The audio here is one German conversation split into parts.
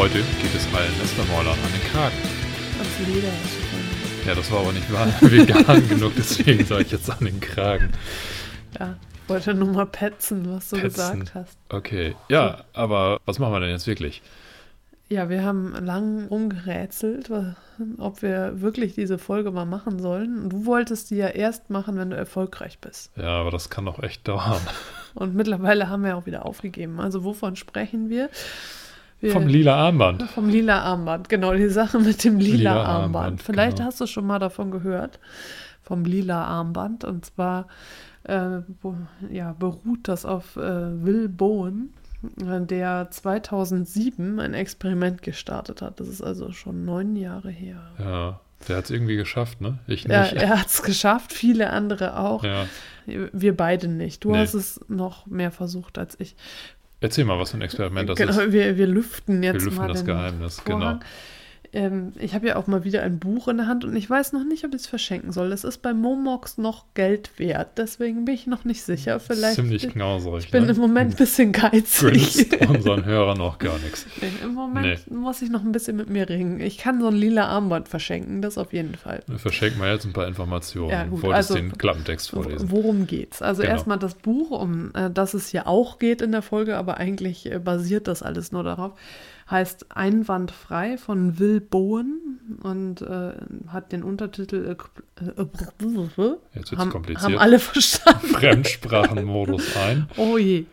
Heute geht es allen Nestermäulern an den Kragen. Das Leder Ja, das war aber nicht wahr vegan genug, deswegen sage ich jetzt an den Kragen. Ja, ich wollte nur mal petzen, was du Petzen. gesagt hast. Okay, ja, aber was machen wir denn jetzt wirklich? Ja, wir haben lang rumgerätselt, wa- ob wir wirklich diese Folge mal machen sollen. Und Du wolltest die ja erst machen, wenn du erfolgreich bist. Ja, aber das kann doch echt dauern. Und mittlerweile haben wir auch wieder aufgegeben. Also wovon sprechen wir? Wir Vom lila Armband. Vom lila Armband, genau, die Sache mit dem lila, Lila Armband. Armband, Vielleicht genau. hast du schon mal davon gehört, vom lila Armband. Und zwar äh, ja, beruht das auf äh, Will Bowen, äh, der 2007 ein Experiment gestartet hat. Das ist also schon neun Jahre her. Ja, der hat es irgendwie geschafft, ne? Ich Ja, nicht. er hat es geschafft, viele andere auch. Ja. Wir beide nicht. Du Nee. hast es noch mehr versucht als ich. Erzähl mal, was für ein Experiment das genau, ist. Wir, wir lüften jetzt Wir lüften mal das Geheimnis, genau. Ähm, ich habe ja auch mal wieder ein Buch in der Hand und ich weiß noch nicht, ob ich es verschenken soll. Es ist bei Momox noch Geld wert, deswegen bin ich noch nicht sicher. Vielleicht. Ziemlich knauserig. ich bin ne? im Moment ein bisschen geizig. Gönnst unseren Hörern auch gar nichts. Nee, Im Moment muss ich noch ein bisschen mit mir ringen. Ich kann so ein lila Armband verschenken, das auf jeden Fall. Wir verschenken mal jetzt ein paar Informationen. Ja, du gut, wolltest also- den Klappentext vorlesen. Worum geht's? Also Genau. erstmal das Buch, um äh, das es ja auch geht in der Folge, aber eigentlich äh, basiert das alles nur darauf. Heißt Einwandfrei von Will Bowen und äh, hat den Untertitel äh, äh, äh, Jetzt wird's haben, kompliziert. haben alle verstanden. Fremdsprachenmodus ein. Oh je.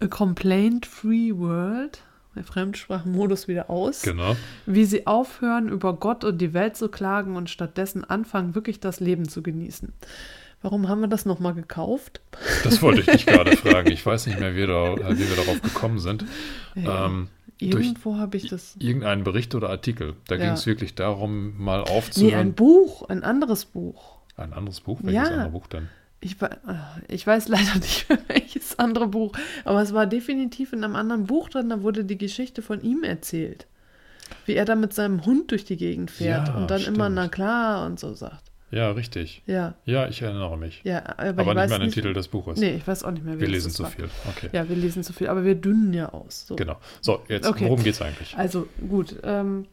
A Complaint-Free World. Der Fremdsprachenmodus wieder aus. Genau. Wie sie aufhören, über Gott und die Welt zu klagen und stattdessen anfangen, wirklich das Leben zu genießen. Warum haben wir das nochmal gekauft? Das wollte ich dich gerade fragen. Ich weiß nicht mehr, wie, da, wie wir darauf gekommen sind. Ja, Ähm, Irgendwo habe ich das. irgendeinen Bericht oder Artikel. Da Ja. ging es wirklich darum, mal Nee, aufzuhören. ein Buch, ein anderes Buch. ein, anderes Buch? Welches Ja. andere Buch denn? Ich, äh, ich weiß leider nicht welches andere Buch, aber es war definitiv in einem anderen Buch drin, da wurde die Geschichte von ihm erzählt. Wie er da mit seinem Hund durch die Gegend fährt Ja, und dann immer stimmt. na klar und so sagt. Ja, richtig. Ja, Ja, ich erinnere mich. ja, aber, Aber ich nicht mehr an den nicht, Titel des Buches. Nee, ich weiß auch nicht mehr, wir welches lesen es zu war. viel. Okay. Ja, wir lesen zu viel, aber wir dünnen ja aus. So. Genau. So, jetzt, Okay. worum geht's eigentlich? Also gut. Ähm,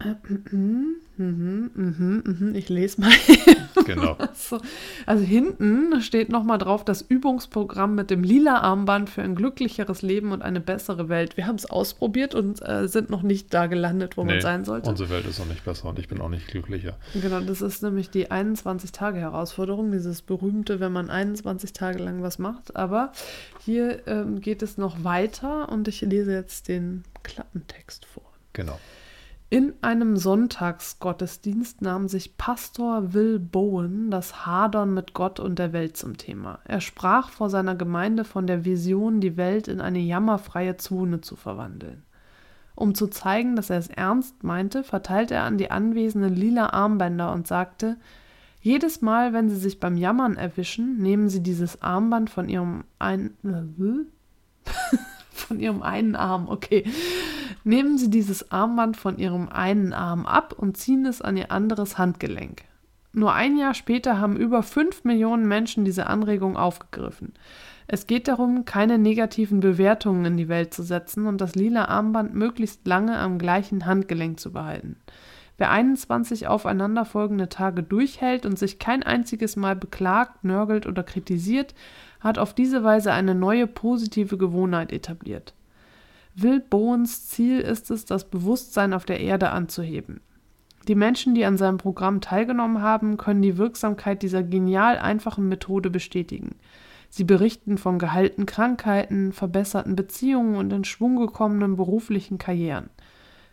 mhm, mhm, mhm, ich lese mal. Genau. So. Also hinten steht nochmal drauf das Übungsprogramm mit dem lila Armband für ein glücklicheres Leben und eine bessere Welt. Wir haben es ausprobiert und äh, sind noch nicht da gelandet, wo man Nee, sein sollte. Unsere Welt ist noch nicht besser und ich bin auch nicht glücklicher. Genau, das ist nämlich die 21-Tage-Herausforderung, dieses berühmte, wenn man 21 Tage lang was macht. Aber hier ähm, geht es noch weiter und ich lese jetzt den Klappentext vor. Genau. In einem Sonntagsgottesdienst nahm sich Pastor Will Bowen das Hadern mit Gott und der Welt zum Thema. Er sprach vor seiner Gemeinde von der Vision, die Welt in eine jammerfreie Zone zu verwandeln. Um zu zeigen, dass er es ernst meinte, verteilte er an die Anwesenden lila Armbänder und sagte, jedes Mal, wenn Sie sich beim Jammern erwischen, nehmen Sie dieses Armband von Ihrem ein von Ihrem einen Arm, okay. Nehmen Sie dieses Armband von Ihrem einen Arm ab und ziehen es an Ihr anderes Handgelenk. Nur ein Jahr später haben über 5 Millionen Menschen diese Anregung aufgegriffen. Es geht darum, keine negativen Bewertungen in die Welt zu setzen und das lila Armband möglichst lange am gleichen Handgelenk zu behalten. Wer 21 aufeinanderfolgende Tage durchhält und sich kein einziges Mal beklagt, nörgelt oder kritisiert, hat auf diese Weise eine neue positive Gewohnheit etabliert. Will Bowens Ziel ist es, das Bewusstsein auf der Erde anzuheben. Die Menschen, die an seinem Programm teilgenommen haben, können die Wirksamkeit dieser genial einfachen Methode bestätigen. Sie berichten von geheilten Krankheiten, verbesserten Beziehungen und in Schwung gekommenen beruflichen Karrieren.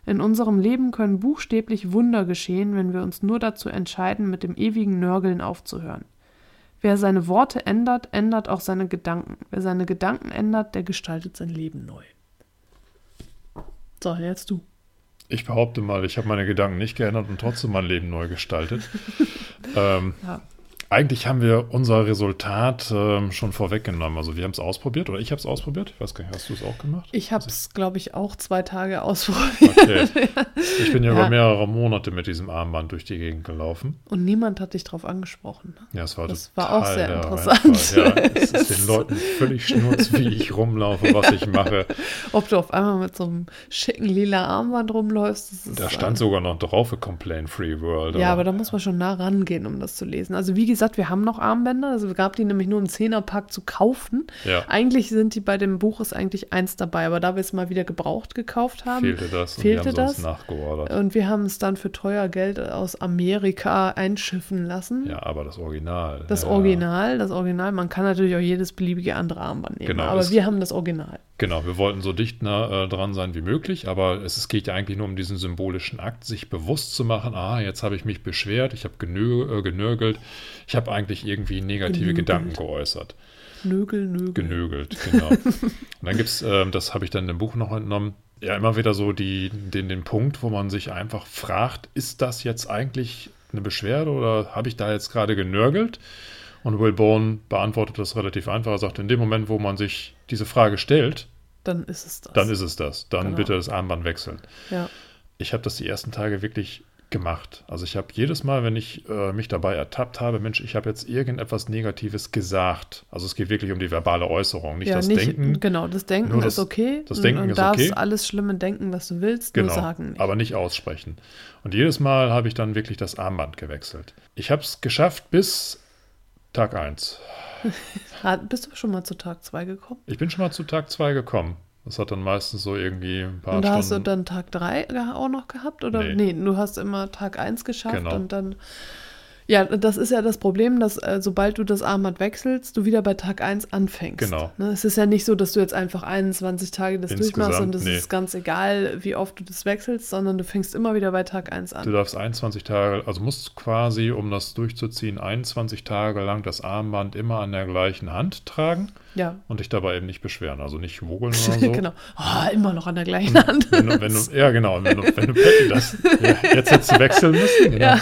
In unserem Leben können buchstäblich Wunder geschehen, wenn wir uns nur dazu entscheiden, mit dem ewigen Nörgeln aufzuhören. Wer seine Worte ändert, ändert auch seine Gedanken. Wer seine Gedanken ändert, der gestaltet sein Leben neu. So, jetzt du. Ich behaupte mal, ich habe meine Gedanken nicht geändert und trotzdem mein Leben neu gestaltet. ähm, Ja. Eigentlich haben wir unser Resultat ähm, schon vorweggenommen. Also wir haben es ausprobiert oder ich habe es ausprobiert. Ich weiß gar nicht, hast du es auch gemacht? Ich habe es, glaube ich, auch zwei Tage ausprobiert. Okay. Ich bin ja, Ja. über mehrere Monate mit diesem Armband durch die Gegend gelaufen. Und niemand hat dich drauf angesprochen. ne? Ja, es war Das war auch sehr interessant. Ja, es ist den Leuten völlig schnurz, wie ich rumlaufe, was ich mache. Ob du auf einmal mit so einem schicken lila Armband rumläufst, das ist Da stand sogar noch drauf, a Complain Free World. Ja, aber da muss man schon nah rangehen, um das zu lesen. Also wie gesagt, wir haben noch Armbänder. Also gab die nämlich nur im Zehnerpack zu kaufen. Ja. Eigentlich sind die bei dem Buch ist eigentlich eins dabei, aber da wir es mal wieder gebraucht gekauft haben, fehlte das und fehlte die haben das? nachgeordert. und wir haben es dann für teuer Geld aus Amerika einschiffen lassen. Ja, aber das Original. Das ja. Original, das Original. Man kann natürlich auch jedes beliebige andere Armband nehmen, Genau, aber wir haben das Original. Genau, wir wollten so dicht nah äh, dran sein wie möglich, aber es, es geht ja eigentlich nur um diesen symbolischen Akt, sich bewusst zu machen, ah, jetzt habe ich mich beschwert, ich habe genö äh, genörgelt, ich habe eigentlich irgendwie negative Genögelt. Gedanken geäußert. Nögel, Nögel. Genögelt, genau. Und dann gibt es, ähm, das habe ich dann im Buch noch entnommen, ja immer wieder so die, den, den Punkt, wo man sich einfach fragt, ist das jetzt eigentlich eine Beschwerde oder habe ich da jetzt gerade genörgelt? Und Will Bone beantwortet das relativ einfach. Er sagt, in dem Moment, wo man sich diese Frage stellt, Dann ist es das. dann ist es das. Dann Genau. bitte das Armband wechseln. ja. Ich habe das die ersten Tage wirklich gemacht. Also ich habe jedes Mal, wenn ich äh, mich dabei ertappt habe, Mensch, ich habe jetzt irgendetwas Negatives gesagt. Also es geht wirklich um die verbale Äußerung, nicht ja, das nicht, Denken. Genau, das Denken Nur das- ist okay. das und- Denken und ist darfst okay. alles Schlimme denken, was du willst, Genau, nur sagen nicht. aber nicht aussprechen. Und jedes Mal habe ich dann wirklich das Armband gewechselt. Ich habe es geschafft bis Tag 1. Hat- Bist du schon mal zu Tag 2 gekommen? Ich bin schon mal zu Tag 2 gekommen. Das hat dann meistens so irgendwie ein paar und da hast du dann Tag 3 auch noch gehabt? Oder? Nee. Nee. du hast immer Tag 1 geschafft Genau. und dann. Ja, das ist ja das Problem, dass äh, sobald du das Armband wechselst, du wieder bei Tag 1 anfängst. Genau. Ne, es ist ja nicht so, dass du jetzt einfach 21 Tage das Insgesamt, durchmachst und es nee. ist ganz egal, wie oft du das wechselst, sondern du fängst immer wieder bei Tag 1 Du an. darfst 21 Tage, also musst quasi, um das durchzuziehen, 21 Tage lang das Armband immer an der gleichen Hand tragen Ja. und dich dabei eben nicht beschweren. Also nicht wogeln oder so. genau. Oh, immer noch an der gleichen Hand. Wenn du, wenn du, ja, genau. Wenn du, wenn du das, ja, jetzt hättest du wechseln müssen. Genau. Ja.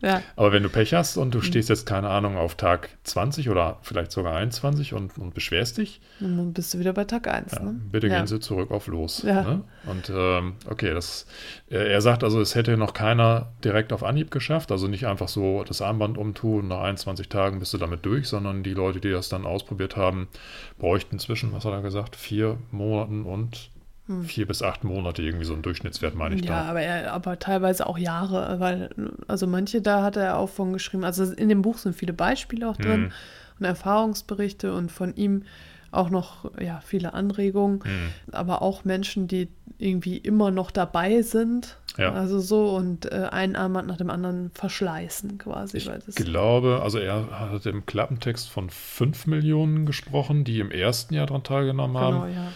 Ja. Aber wenn du Pech hast und Mhm. du stehst jetzt, keine Ahnung, auf Tag 20 oder vielleicht sogar 21 und, und beschwerst dich, Und dann bist du wieder bei Tag 1. ja, ne? bitte ja. gehen Sie zurück auf los. Ne? Und ähm, okay, das, er, er sagt also, es hätte noch keiner direkt auf Anhieb geschafft, also nicht einfach so das Armband umtun, nach 21 Tagen bist du damit durch, sondern die Leute, die das dann ausprobiert haben, bräuchten zwischen, was hat er gesagt, vier Monaten und vier bis acht Monate, irgendwie so ein Durchschnittswert, meine ich Hm. Ja, da. aber, er, aber teilweise auch Jahre, weil, also manche da hat er auch von geschrieben, also in dem Buch sind viele Beispiele auch drin Mhm. und Erfahrungsberichte und von ihm auch noch ja, viele Anregungen, Hm. aber auch Menschen, die irgendwie immer noch dabei sind, Ja. also so und äh, ein Armband nach dem anderen verschleißen quasi. Ich glaube, also er hat im Klappentext von 5 Millionen gesprochen, die im ersten Jahr daran teilgenommen genau, haben. ja.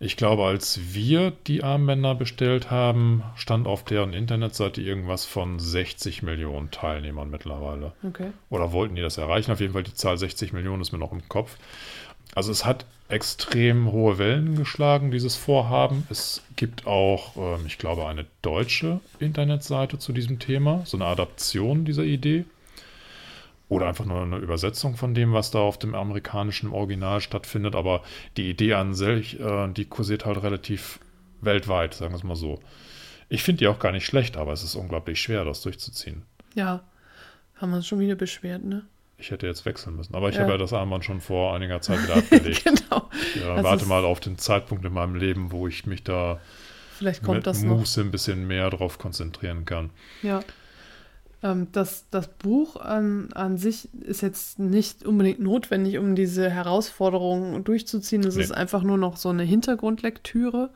Ich glaube, als wir die Armbänder bestellt haben, stand auf deren Internetseite irgendwas von 60 Millionen Teilnehmern mittlerweile. Okay. Oder wollten die das erreichen? Auf jeden Fall die Zahl 60 Millionen ist mir noch im Kopf. Also es hat extrem hohe Wellen geschlagen, dieses Vorhaben. Es gibt auch, ähm, ich glaube, eine deutsche Internetseite zu diesem Thema, so eine Adaption dieser Idee. Oder einfach nur eine Übersetzung von dem, was da auf dem amerikanischen Original stattfindet. Aber die Idee an sich, äh, die kursiert halt relativ weltweit, sagen wir es mal so. Ich finde die auch gar nicht schlecht, aber es ist unglaublich schwer, das durchzuziehen. Ja, haben wir uns schon wieder beschwert, ne? Ich hätte jetzt wechseln müssen. Aber ich Ja. habe ja das Armband schon vor einiger Zeit wieder abgelegt. genau. Ich äh, warte mal auf den Zeitpunkt in meinem Leben, wo ich mich da Vielleicht kommt mit das noch. Muße ein bisschen mehr drauf konzentrieren kann. Ja. Ähm, das, das Buch an, an sich ist jetzt nicht unbedingt notwendig, um diese Herausforderungen durchzuziehen. Es Nee. ist einfach nur noch so eine Hintergrundlektüre.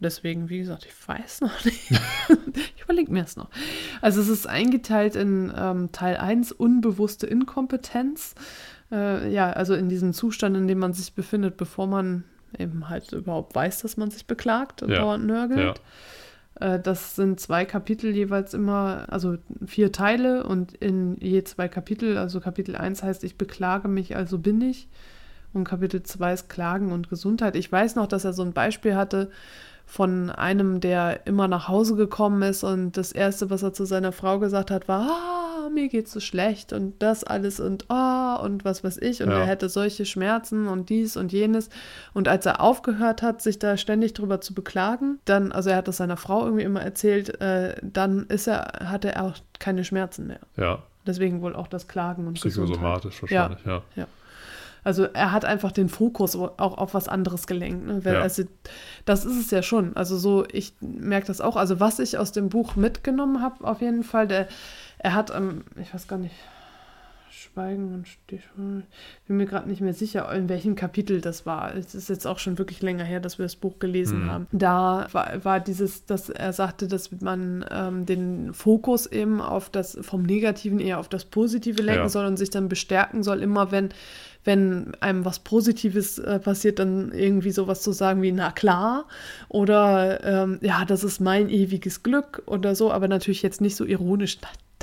Deswegen, wie gesagt, ich weiß noch nicht. ich überlege mir es noch. Also es ist eingeteilt in ähm, Teil 1 unbewusste Inkompetenz. Äh, ja, also in diesem Zustand, in dem man sich befindet, bevor man eben halt überhaupt weiß, dass man sich beklagt und Ja. dauernd nörgelt. Äh, Das sind zwei Kapitel jeweils immer, also vier Teile und in je zwei Kapitel, also Kapitel 1 heißt, ich beklage mich, also bin ich. Und Kapitel 2 ist Klagen und Gesundheit. Ich weiß noch, dass er so ein Beispiel hatte von einem, der immer nach Hause gekommen ist und das Erste, was er zu seiner Frau gesagt hat, war, ah, mir geht's so schlecht und das alles und ah und was weiß ich und Ja. er hätte solche Schmerzen und dies und jenes und als er aufgehört hat, sich da ständig drüber zu beklagen, dann, also er hat das seiner Frau irgendwie immer erzählt, äh, dann ist er, hatte er auch keine Schmerzen mehr. Ja, Deswegen wohl auch das Klagen und Gesundheit. psychosomatisch wahrscheinlich, ja. Also er hat einfach den Fokus auch auf was anderes gelenkt. Ne? Weil, Ja. Also das ist es ja schon. Also so, ich merke das auch. Also was ich aus dem Buch mitgenommen habe, auf jeden Fall, der, er hat, ähm, ich weiß gar nicht, Schweigen und Stichwort, bin mir gerade nicht mehr sicher, in welchem Kapitel das war. Es ist jetzt auch schon wirklich länger her, dass wir das Buch gelesen Mhm. haben. Da war, war dieses, dass er sagte, dass man ähm, den Fokus eben auf das, vom Negativen eher auf das Positive lenken Ja. soll und sich dann bestärken soll, immer wenn wenn einem was Positives äh, passiert, dann irgendwie sowas zu sagen wie, na klar, oder ähm, ja, das ist mein ewiges Glück oder so, aber natürlich jetzt nicht so ironisch,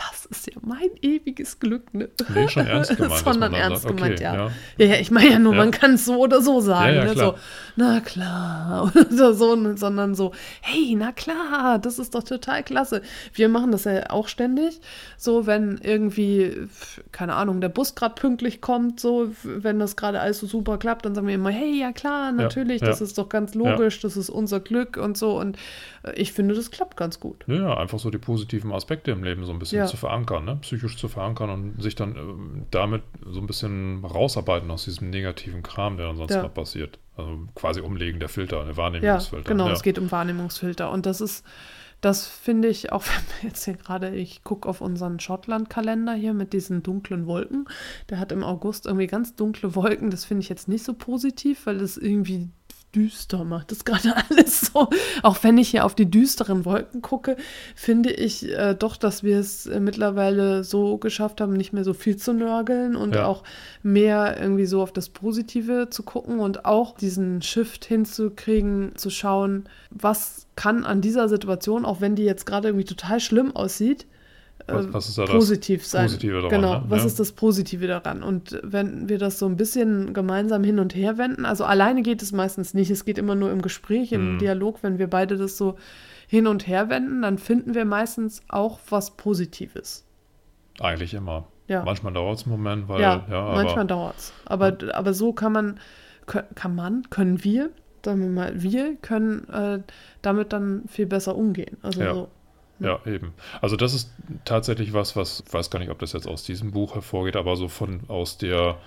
das ist ja mein ewiges Glück, ne? Nee, schon ernst gemeint. Sondern ernst sagt, gemeint, okay, ja. ja. Ja, ja, ich meine ja nur, Ja. man kann es so oder so sagen, Ja, ne? klar. so, na klar, oder so, ne? sondern so, hey, na klar, das ist doch total klasse. Wir machen das ja auch ständig, so wenn irgendwie, keine Ahnung, der Bus gerade pünktlich kommt, so, wenn das gerade alles so super klappt, dann sagen wir immer, hey, ja klar, natürlich, das ist doch ganz logisch, das ist unser Glück und so und äh, ich finde, das klappt ganz gut. Ja, ja, einfach so die positiven Aspekte im Leben so ein bisschen Ja. Zu verankern, ne? psychisch zu verankern und sich dann ähm, damit so ein bisschen rausarbeiten aus diesem negativen Kram, der dann sonst Ja. noch passiert. Also quasi umlegen der Filter, der Ja, Wahrnehmungsfilter. genau, ja. es geht um Wahrnehmungsfilter. Und das ist, das finde ich, auch wenn wir jetzt hier gerade, ich gucke auf unseren Schottland-Kalender hier mit diesen dunklen Wolken. Der hat im August irgendwie ganz dunkle Wolken. Das finde ich jetzt nicht so positiv, weil es irgendwie düster macht. Das gerade alles so. Auch wenn ich hier auf die düsteren Wolken gucke, finde ich äh, doch, dass wir es äh, mittlerweile so geschafft haben, nicht mehr so viel zu nörgeln und Ja. auch mehr irgendwie so auf das Positive zu gucken und auch diesen Shift hinzukriegen, zu schauen, was kann an dieser Situation, auch wenn die jetzt gerade irgendwie total schlimm aussieht, Was- äh, was ist da das positiv sein. Positive daran, genau, ne? was Ja. ist das Positive daran? Und wenn wir das so ein bisschen gemeinsam hin und her wenden, also alleine geht es meistens nicht, es geht immer nur im Gespräch, im Mhm. Dialog, wenn wir beide das so hin und her wenden, dann finden wir meistens auch was Positives. Eigentlich immer. Ja. Manchmal dauert es einen Moment, weil, ja, ja, manchmal dauert es. Aber, aber so kann man, kann man, können wir, sagen wir mal, wir können äh, damit dann viel besser umgehen. Also Ja. so. Ja, eben. Also das ist tatsächlich was, was, ich weiß gar nicht, ob das jetzt aus diesem Buch hervorgeht, aber so von aus der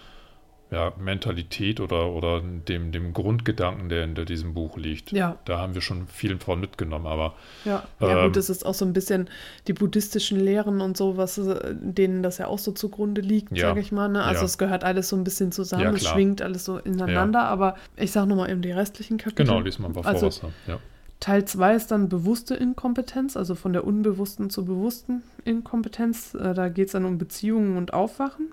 ja, Mentalität oder, oder dem, dem Grundgedanken, der hinter diesem Buch liegt. Ja. Da haben wir schon viel von mitgenommen, aber Ja, ja Ähm, gut, es ist auch so ein bisschen die buddhistischen Lehren und so, was äh, denen das ja auch so zugrunde liegt, Ja, sage ich mal. Ne? Also ja. es gehört alles so ein bisschen zusammen, Ja, es schwingt alles so ineinander, aber ich sage nochmal eben die restlichen Kapitel. genau, lies mal mal vor, Also was da. Ja. Teil 2 ist dann bewusste Inkompetenz, also von der unbewussten zur bewussten Inkompetenz. Äh, Da geht es dann um Beziehungen und Aufwachen.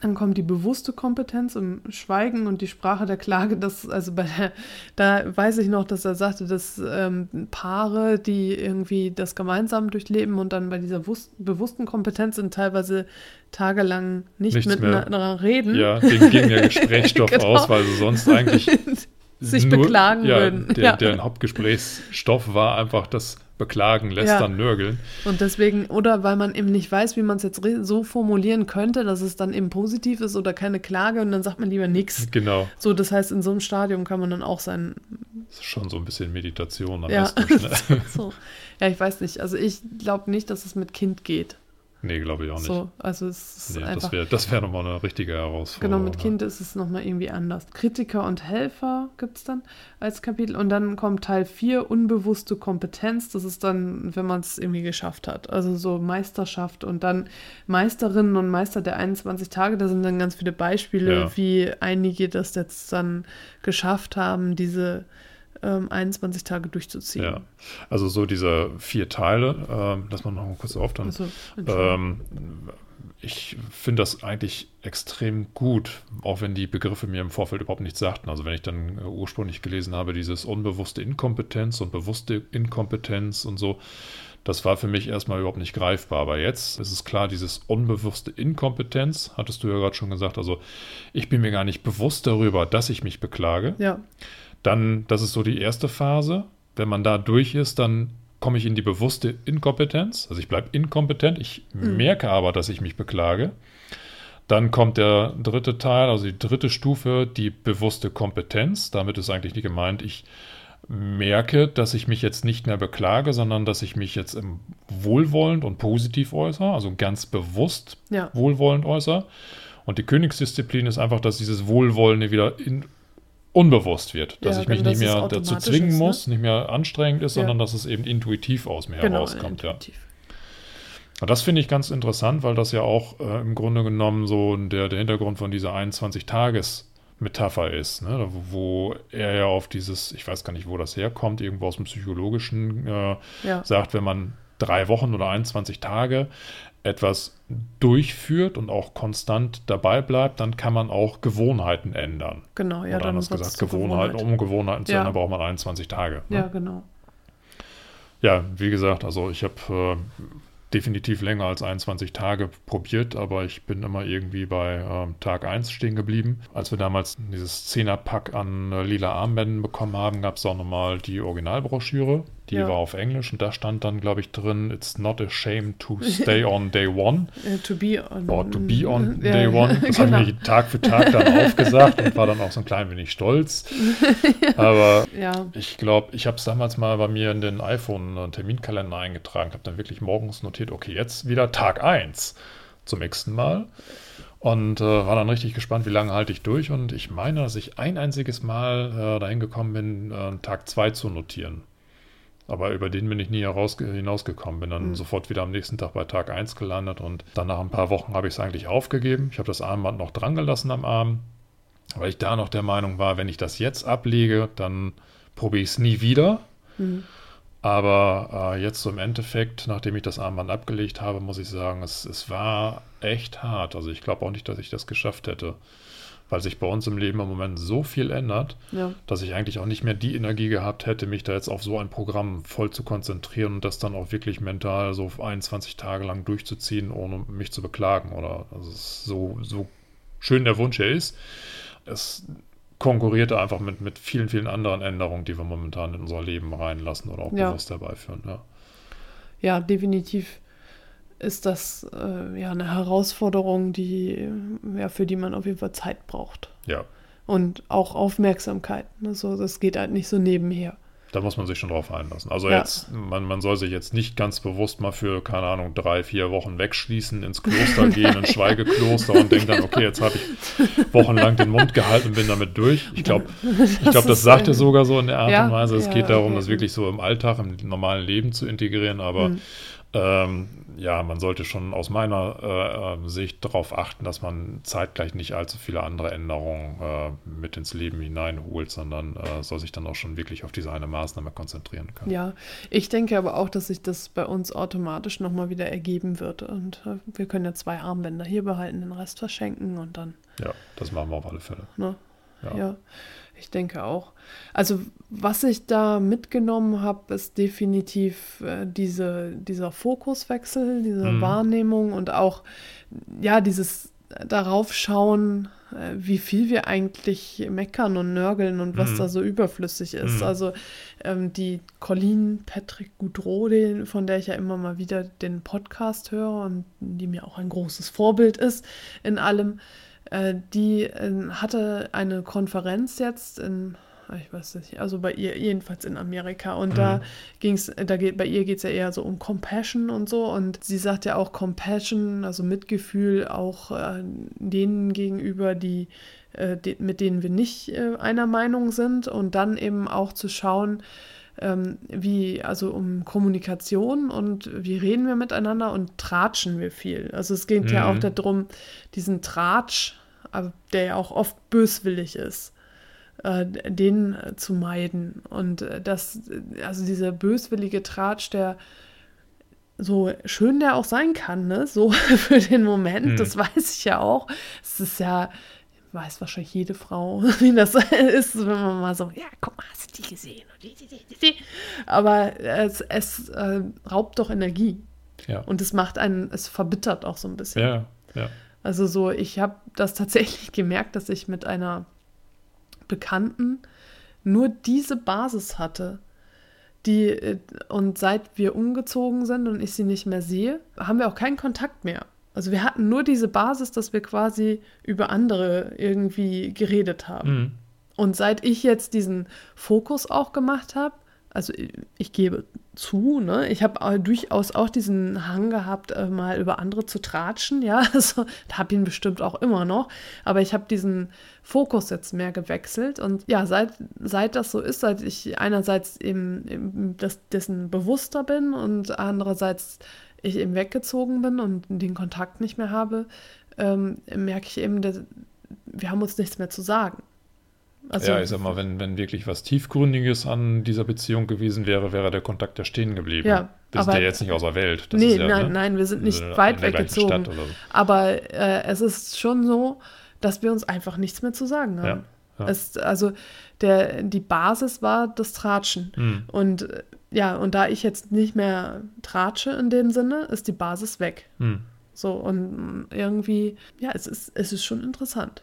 Dann kommt die bewusste Kompetenz im Schweigen und die Sprache der Klage. Das, also bei der, da weiß ich noch, dass er sagte, dass ähm, Paare, die irgendwie das gemeinsam durchleben und dann bei dieser wus- bewussten Kompetenz sind, teilweise tagelang nicht Nichts mehr. miteinander reden. ja, denen ging der Gesprächsstoff Genau. aus, weil sie sonst eigentlich Sich beklagen ja, würden. Der, Ja. Deren Hauptgesprächsstoff war einfach das Beklagen, Lästern, Nörgeln. Und deswegen, oder weil man eben nicht weiß, wie man es jetzt so formulieren könnte, dass es dann eben positiv ist oder keine Klage und dann sagt man lieber nichts. Genau. So, das heißt, in so einem Stadium kann man dann auch sein. Das ist schon so ein bisschen Meditation am Ja. besten. Schnell. So. Ja, ich weiß nicht. Also ich glaube nicht, dass es mit Kind geht. Nee, glaube ich auch nicht. So, also es ist nee, einfach. das wäre das wär nochmal eine richtige Herausforderung. Genau, mit Kind ist es nochmal irgendwie anders. Kritiker und Helfer gibt es dann als Kapitel. Und dann kommt Teil 4, unbewusste Kompetenz. Das ist dann, wenn man es irgendwie geschafft hat. Also so Meisterschaft und dann Meisterinnen und Meister der 21 Tage. Da sind dann ganz viele Beispiele, Ja. wie einige das jetzt dann geschafft haben, diese ähm, 21 Tage durchzuziehen. Ja, also so diese vier Teile, ähm, lass mal noch mal kurz auf, dann. Also. Ähm, ich finde das eigentlich extrem gut, auch wenn die Begriffe mir im Vorfeld überhaupt nichts sagten. Also wenn ich dann äh, ursprünglich gelesen habe, dieses unbewusste Inkompetenz und bewusste Inkompetenz und so, das war für mich erstmal überhaupt nicht greifbar. Aber jetzt ist es klar, dieses unbewusste Inkompetenz, hattest du ja gerade schon gesagt, also ich bin mir gar nicht bewusst darüber, dass ich mich beklage. ja, Dann, das ist so die erste Phase. wenn man da durch ist, dann komme ich in die bewusste Inkompetenz. Also ich bleibe inkompetent, ich mhm. merke aber, dass ich mich beklage. Dann kommt der dritte Teil, also die dritte Stufe, die bewusste Kompetenz. Damit ist eigentlich nicht gemeint, ich merke, dass ich mich jetzt nicht mehr beklage, sondern dass ich mich jetzt im wohlwollend und positiv äußere, also ganz bewusst ja. wohlwollend äußere. Und die Königsdisziplin ist einfach, dass dieses Wohlwollende wieder in, unbewusst wird, dass ja, ich mich nicht mehr dazu zwingen ist, ne? muss, nicht mehr anstrengend ist, ja. sondern dass es eben intuitiv aus mir genau, herauskommt. Intuitiv. Ja. Das finde ich ganz interessant, weil das ja auch äh, im Grunde genommen so der, der Hintergrund von dieser 21-Tages-Metapher ist, ne? wo er ja auf dieses, ich weiß gar nicht, wo das herkommt, irgendwo aus dem Psychologischen äh, sagt, wenn man drei Wochen oder 21 Tage etwas durchführt und auch konstant dabei bleibt, dann kann man auch Gewohnheiten ändern. Genau, ja. Oder anders gesagt, Gewohnheiten, um Gewohnheiten zu ja. ändern, braucht man 21 Tage. Ne? Ja, genau. Ja, wie gesagt, also ich habe äh, definitiv länger als 21 Tage probiert, aber ich bin immer irgendwie bei äh, Tag 1 stehen geblieben. Als wir damals dieses 10er-Pack an äh, lila Armbänden bekommen haben, gab es auch nochmal die Originalbroschüre. Die ja. war auf Englisch und da stand dann, glaube ich, drin, it's not a shame to stay on day one. Uh, to be on. Or to be on ja. day one. Das genau. habe ich mir Tag für Tag dann aufgesagt und war dann auch so ein klein wenig stolz. Aber ja. ich glaube, ich habe es damals mal bei mir in den iPhone-Terminkalender eingetragen, habe dann wirklich morgens notiert, okay, jetzt wieder Tag 1 zum nächsten Mal. Und äh, war dann richtig gespannt, wie lange halte ich durch. Und ich meine, dass ich ein einziges Mal äh, dahin gekommen bin, äh, Tag 2 zu notieren. Aber über den bin ich nie hinausgekommen. Bin dann mhm. sofort wieder am nächsten Tag bei Tag 1 gelandet und dann nach ein paar Wochen habe ich es eigentlich aufgegeben. Ich habe das Armband noch dran gelassen am Arm, weil ich da noch der Meinung war, wenn ich das jetzt ablege, dann probiere ich es nie wieder. Mhm. Aber äh, jetzt so im Endeffekt, nachdem ich das Armband abgelegt habe, muss ich sagen, es, es war echt hart. Also ich glaube auch nicht, dass ich das geschafft hätte weil sich bei uns im Leben im Moment so viel ändert, ja. dass ich eigentlich auch nicht mehr die Energie gehabt hätte, mich da jetzt auf so ein Programm voll zu konzentrieren und das dann auch wirklich mental so 21 Tage lang durchzuziehen, ohne mich zu beklagen. Oder also so, so schön der Wunsch er ist. Es konkurrierte einfach mit, mit vielen, vielen anderen Änderungen, die wir momentan in unser Leben reinlassen oder auch ja. bewusst herbeiführen. Ja. ja, definitiv ist das äh, ja eine Herausforderung, die, ja, für die man auf jeden Fall Zeit braucht. Ja. Und auch Aufmerksamkeit. Ne? So, das geht halt nicht so nebenher. Da muss man sich schon drauf einlassen. Also ja. jetzt, man, man soll sich jetzt nicht ganz bewusst mal für, keine Ahnung, drei, vier Wochen wegschließen, ins Kloster gehen, ins Schweigekloster und denken dann, okay, jetzt habe ich wochenlang den Mund gehalten und bin damit durch. Ich glaube, ich glaube, das sagt er sogar so in der Art ja, und Weise. Es ja, geht darum, okay. das wirklich so im Alltag, im normalen Leben zu integrieren, aber mhm. Ähm, ja, man sollte schon aus meiner äh, ähm, Sicht darauf achten, dass man zeitgleich nicht allzu viele andere Änderungen äh, mit ins Leben hineinholt, sondern äh, soll sich dann auch schon wirklich auf diese eine Maßnahme konzentrieren können. Ja, ich denke aber auch, dass sich das bei uns automatisch nochmal wieder ergeben wird. Und äh, wir können ja zwei Armbänder hier behalten, den Rest verschenken und dann. Ja, das machen wir auf alle Fälle. Ne? ja. ja. Ich denke auch. Also was ich da mitgenommen habe, ist definitiv äh, diese, dieser Fokuswechsel, diese mhm. Wahrnehmung und auch ja dieses darauf schauen, äh, wie viel wir eigentlich meckern und nörgeln und was mhm. da so überflüssig ist. Mhm. Also ähm, die Colleen Patrick Goudreau, von der ich ja immer mal wieder den Podcast höre und die mir auch ein großes Vorbild ist in allem, die äh, hatte eine Konferenz jetzt in, ich weiß nicht, also bei ihr jedenfalls in Amerika. Und mhm. da ging es, da geht, bei ihr geht es ja eher so um Compassion und so. Und sie sagt ja auch Compassion, also Mitgefühl auch äh, denen gegenüber, die, äh, die, mit denen wir nicht äh, einer Meinung sind. Und dann eben auch zu schauen, ähm, wie, also um Kommunikation und wie reden wir miteinander und tratschen wir viel. Also es geht mhm. ja auch mhm. darum, diesen Tratsch, der ja auch oft böswillig ist, äh, den äh, zu meiden. Und äh, das, also dieser böswillige Tratsch, der so schön der auch sein kann, ne? So für den Moment, mhm. das weiß ich ja auch. Es ist ja, weiß wahrscheinlich jede Frau, wie das ist, wenn man mal so, ja, guck mal, hast du die gesehen? Aber es, es äh, raubt doch Energie. Ja. Und es macht einen, es verbittert auch so ein bisschen. Ja, ja. Also so, ich habe das tatsächlich gemerkt, dass ich mit einer Bekannten nur diese Basis hatte, die, äh, und seit wir umgezogen sind und ich sie nicht mehr sehe, haben wir auch keinen Kontakt mehr. Also wir hatten nur diese Basis, dass wir quasi über andere irgendwie geredet haben. Mhm. Und seit ich jetzt diesen Fokus auch gemacht habe, also ich, gebe zu, ne, ich habe durchaus auch diesen Hang gehabt, äh, mal über andere zu tratschen, ja, also habe ihn bestimmt auch immer noch, aber ich habe diesen Fokus jetzt mehr gewechselt und ja, seit, seit das so ist, seit ich einerseits eben, eben das, dessen bewusster bin und andererseits ich eben weggezogen bin und den Kontakt nicht mehr habe, ähm, merke ich eben, dass wir haben uns nichts mehr zu sagen. Also, ja, ich sag mal, wenn, wenn wirklich was Tiefgründiges an dieser Beziehung gewesen wäre, wäre der Kontakt ja stehen geblieben. Ja, wir sind ja jetzt nicht außer Welt. Das nee, ja, nein, ne? nein, wir sind nicht in weit weggezogen. So. Aber äh, es ist schon so, dass wir uns einfach nichts mehr zu sagen haben. Ja, ja. Es, also der, die Basis war das Tratschen. Hm. Und äh, ja, und da ich jetzt nicht mehr tratsche in dem Sinne, ist die Basis weg. Hm. So, und irgendwie, ja, es ist, es ist schon interessant.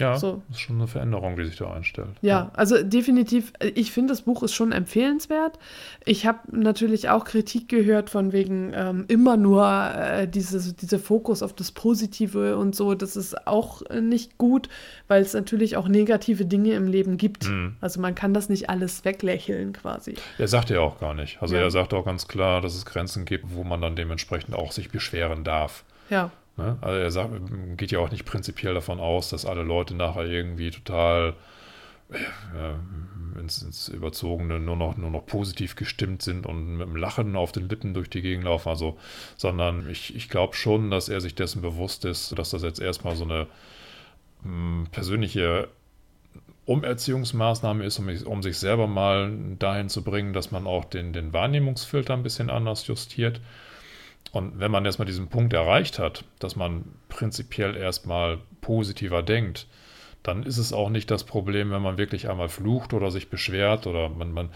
Ja, so. das ist schon eine Veränderung, die sich da einstellt. Ja, ja. also definitiv, ich finde, das Buch ist schon empfehlenswert. Ich habe natürlich auch Kritik gehört von wegen ähm, immer nur äh, dieses, dieser Fokus auf das Positive und so. Das ist auch nicht gut, weil es natürlich auch negative Dinge im Leben gibt. Mhm. Also man kann das nicht alles weglächeln quasi. Er sagt ja auch gar nicht. Also ja. er sagt auch ganz klar, dass es Grenzen gibt, wo man dann dementsprechend auch sich beschweren darf. Ja. Ne? Also er sagt, geht ja auch nicht prinzipiell davon aus, dass alle Leute nachher irgendwie total äh, ins, ins, Überzogene nur noch, nur noch positiv gestimmt sind und mit dem Lachen auf den Lippen durch die Gegend laufen. Also, sondern ich, ich glaube schon, dass er sich dessen bewusst ist, dass das jetzt erstmal so eine mh, hm, persönliche Umerziehungsmaßnahme ist, um, um, sich selber mal dahin zu bringen, dass man auch den, den Wahrnehmungsfilter ein bisschen anders justiert und wenn man erstmal diesen Punkt erreicht hat, dass man prinzipiell erstmal positiver denkt, dann ist es auch nicht das Problem, wenn man wirklich einmal flucht oder sich beschwert oder man, man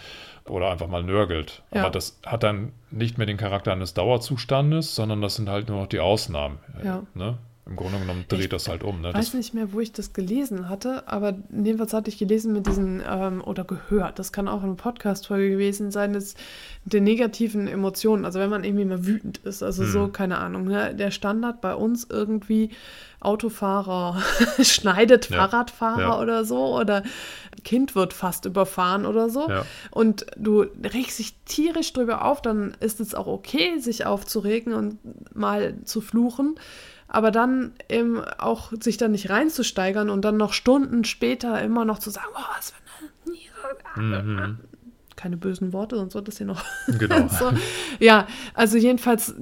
oder einfach mal nörgelt. Ja. Aber das hat dann nicht mehr den Charakter eines Dauerzustandes, sondern das sind halt nur noch die Ausnahmen. Ja. Ne? Im Grunde genommen dreht ich das halt um. Ne? Ich weiß nicht mehr, wo ich das gelesen hatte, aber jedenfalls hatte ich gelesen mit diesen, ähm, oder gehört, das kann auch eine Podcast-Folge gewesen sein, des, der negativen Emotionen. Also wenn man irgendwie mal wütend ist, also hm. so, keine Ahnung, ne? der Standard bei uns irgendwie Autofahrer schneidet ja. Fahrradfahrer ja. oder so oder Kind wird fast überfahren oder so ja. und du regst dich tierisch drüber auf, dann ist es auch okay, sich aufzuregen und mal zu fluchen aber dann eben auch sich da nicht reinzusteigern und dann noch Stunden später immer noch zu sagen, oh, was für eine mhm. keine bösen Worte, sonst wird das hier noch. Genau. so. Ja, also jedenfalls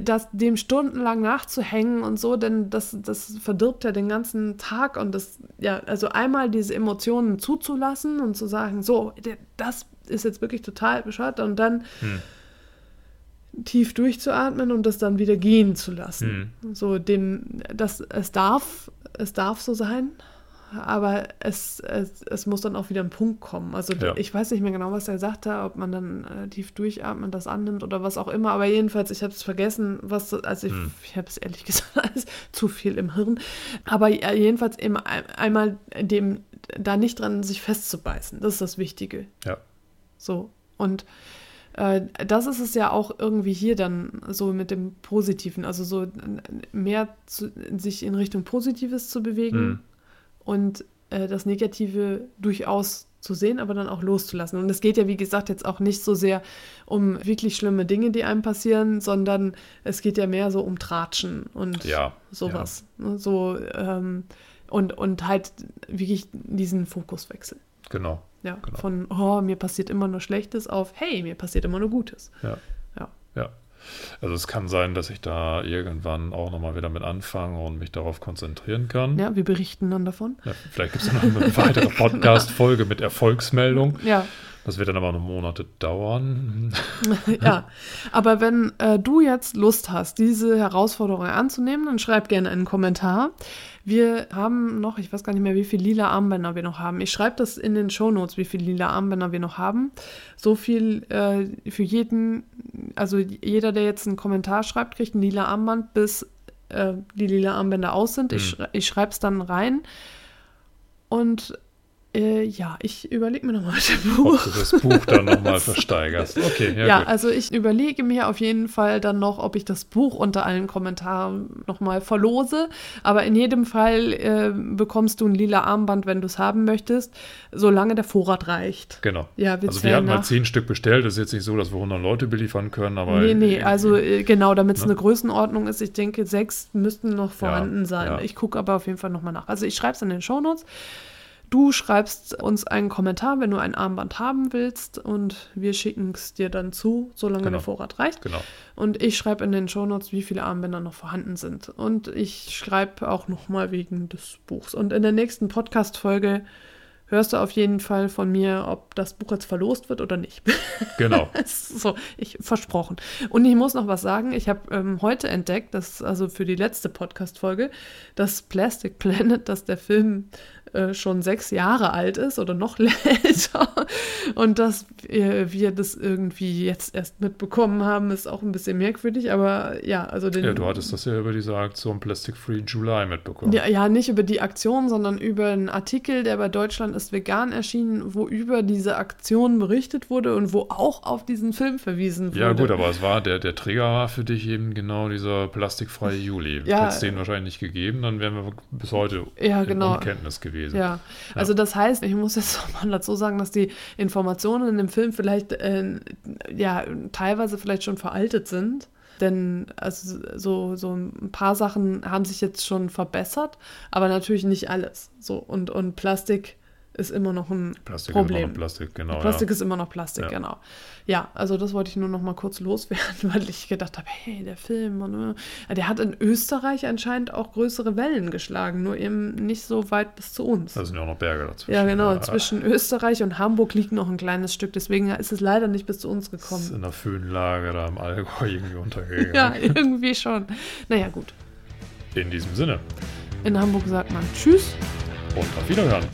das, dem stundenlang nachzuhängen und so, denn das, das verdirbt ja den ganzen Tag und das, ja, also einmal diese Emotionen zuzulassen und zu sagen, so, das ist jetzt wirklich total bescheuert und dann. Hm tief durchzuatmen und das dann wieder gehen zu lassen. Mhm. So dem, das, es darf, es darf so sein, aber es, es, es muss dann auch wieder ein Punkt kommen. Also ja. ich weiß nicht mehr genau, was er sagte, ob man dann äh, tief durchatmen, das annimmt oder was auch immer, aber jedenfalls, ich habe es vergessen, was, also ich, mhm. ich habe es ehrlich gesagt alles zu viel im Hirn, aber jedenfalls eben einmal dem, da nicht dran sich festzubeißen, das ist das Wichtige. Ja. So, und das ist es ja auch irgendwie hier dann so mit dem Positiven, also so mehr zu, sich in Richtung Positives zu bewegen mhm. und äh, das Negative durchaus zu sehen, aber dann auch loszulassen. Und es geht ja, wie gesagt, jetzt auch nicht so sehr um wirklich schlimme Dinge, die einem passieren, sondern es geht ja mehr so um Tratschen und ja, sowas. Ja. Ne, so, ähm, und, und halt wirklich diesen Fokuswechsel. Genau. Ja, genau. von, oh, mir passiert immer nur Schlechtes auf, hey, mir passiert immer nur Gutes. Ja. Ja. ja. Also es kann sein, dass ich da irgendwann auch nochmal wieder mit anfange und mich darauf konzentrieren kann. Ja, wir berichten dann davon. Ja, vielleicht gibt es noch eine weitere Podcast-Folge mit Erfolgsmeldung. Ja. Das wird dann aber noch Monate dauern. ja, aber wenn äh, du jetzt Lust hast, diese Herausforderung anzunehmen, dann schreib gerne einen Kommentar. Wir haben noch, ich weiß gar nicht mehr, wie viele lila Armbänder wir noch haben. Ich schreibe das in den Shownotes, wie viele lila Armbänder wir noch haben. So viel äh, für jeden, also jeder, der jetzt einen Kommentar schreibt, kriegt ein lila Armband, bis äh, die lila Armbänder aus sind. Mhm. Ich, ich schreibe es dann rein. Und Äh, ja, ich überlege mir nochmal mit dem Ob Buch. du das Buch dann nochmal versteigerst. Okay, ja, Ja, also ich überlege mir auf jeden Fall dann noch, ob ich das Buch unter allen Kommentaren nochmal verlose. Aber in jedem Fall äh, bekommst du ein lila Armband, wenn du es haben möchtest, solange der Vorrat reicht. Genau. Ja, wir also wir hatten mal zehn Stück bestellt. Das ist jetzt nicht so, dass wir 100 Leute beliefern können, aber Nee, nee, also äh, genau, damit es Ne? eine Größenordnung ist. Ich denke, sechs müssten noch vorhanden sein. ja. Ich gucke aber auf jeden Fall nochmal nach. Also ich schreibe es in den Shownotes. Du schreibst uns einen Kommentar, wenn du ein Armband haben willst und wir schicken es dir dann zu, solange Genau. der Vorrat reicht. genau. Und ich schreibe in den Shownotes, wie viele Armbänder noch vorhanden sind. Und ich schreibe auch nochmal wegen des Buchs. Und in der nächsten Podcast-Folge hörst du auf jeden Fall von mir, ob das Buch jetzt verlost wird oder nicht. Genau. so, ich versprochen. Und ich muss noch was sagen. Ich habe ähm, heute entdeckt, dass also für die letzte Podcast-Folge, dass Plastic Planet, dass der Film äh, schon sechs Jahre alt ist oder noch älter. Und dass äh, wir das irgendwie jetzt erst mitbekommen haben, ist auch ein bisschen merkwürdig. Aber ja, also den. Ja, du hattest das ja über diese Aktion Plastic Free July mitbekommen. Ja, ja, nicht über die Aktion, sondern über einen Artikel, der bei Deutschland ist vegan erschienen, wo über diese Aktion berichtet wurde und wo auch auf diesen Film verwiesen wurde. Ja, gut, aber es war der, der Trigger war für dich eben genau dieser plastikfreie Juli. Ja. Hätte es den wahrscheinlich nicht gegeben, dann wären wir bis heute Ja, in genau. Unkenntnis gewesen. Ja, also das heißt, ich muss jetzt nochmal dazu sagen, dass die Informationen in dem Film vielleicht, äh, ja, teilweise vielleicht schon veraltet sind. Denn also so, so ein paar Sachen haben sich jetzt schon verbessert, aber natürlich nicht alles. So, und, und Plastik ist immer noch ein Plastik Problem. ist immer noch Plastik, genau. Plastik ja. ist immer noch Plastik, Ja. genau. Ja, also das wollte ich nur noch mal kurz loswerden, weil ich gedacht habe, hey, der Film, und, äh, der hat in Österreich anscheinend auch größere Wellen geschlagen, nur eben nicht so weit bis zu uns. Da sind ja auch noch Berge dazwischen. ja, genau, zwischen Österreich und Hamburg liegt noch ein kleines Stück, deswegen ist es leider nicht bis zu uns Das ist gekommen. in der Föhnlage da im Allgäu irgendwie untergegangen. Ja, irgendwie schon. Naja, gut. In diesem Sinne In Hamburg sagt man Tschüss. und auf Wiederhören.